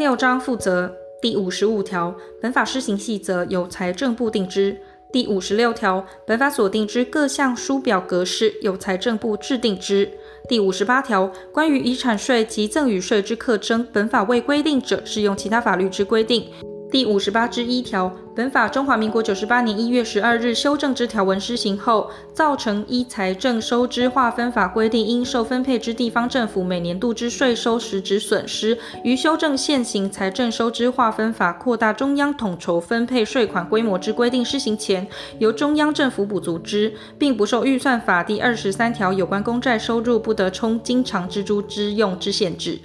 六章负责第五十五条，本法施行细则由财政部定之。第五十六条，本法所定之各项书表格式，由财政部制定之。第五十八条，关于遗产税及赠与税之课征，本法未规定者，适用其他法律之规定。第五十八之一条，本法中华民国九十八年一月十二日修正之条文施行后，造成依财政收支划分法规定应受分配之地方政府每年度之税收实质损失，于修正现行财政收支划分法扩大中央统筹分配税款规模之规定施行前，由中央政府补足之，并不受预算法第二十三条有关公债收入不得充经常支出之用之限制。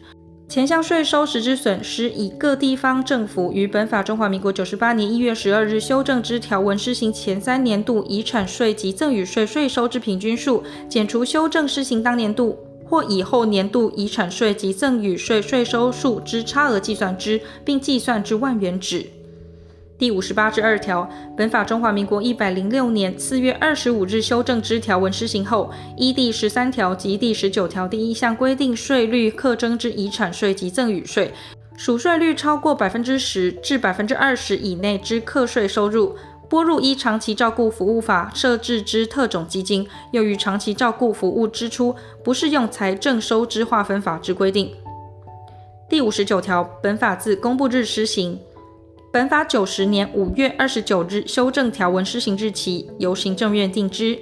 前项税收实质损失，以各地方政府于本法中华民国九十八年一月十二日修正之条文施行前三年度遗产税及赠与税税收之平均数，减除修正施行当年度或以后年度遗产税及赠与税税收数之差额计算之，并计算之万元止。第五十八之二条，本法中华民国一百零六年四月二十五日修正之条文施行后，依第十三条及第十九条第一项规定税率课征之遗产税及赠与税，属税率超过百分之十至百分之二十以内之课税收入，拨入依长期照顾服务法设置之特种基金，用于长期照顾服务支出不适用财政收支划分法之规定。第五十九条，本法自公布日施行。本法九十年五月二十九日修正条文施行日期，由行政院定之。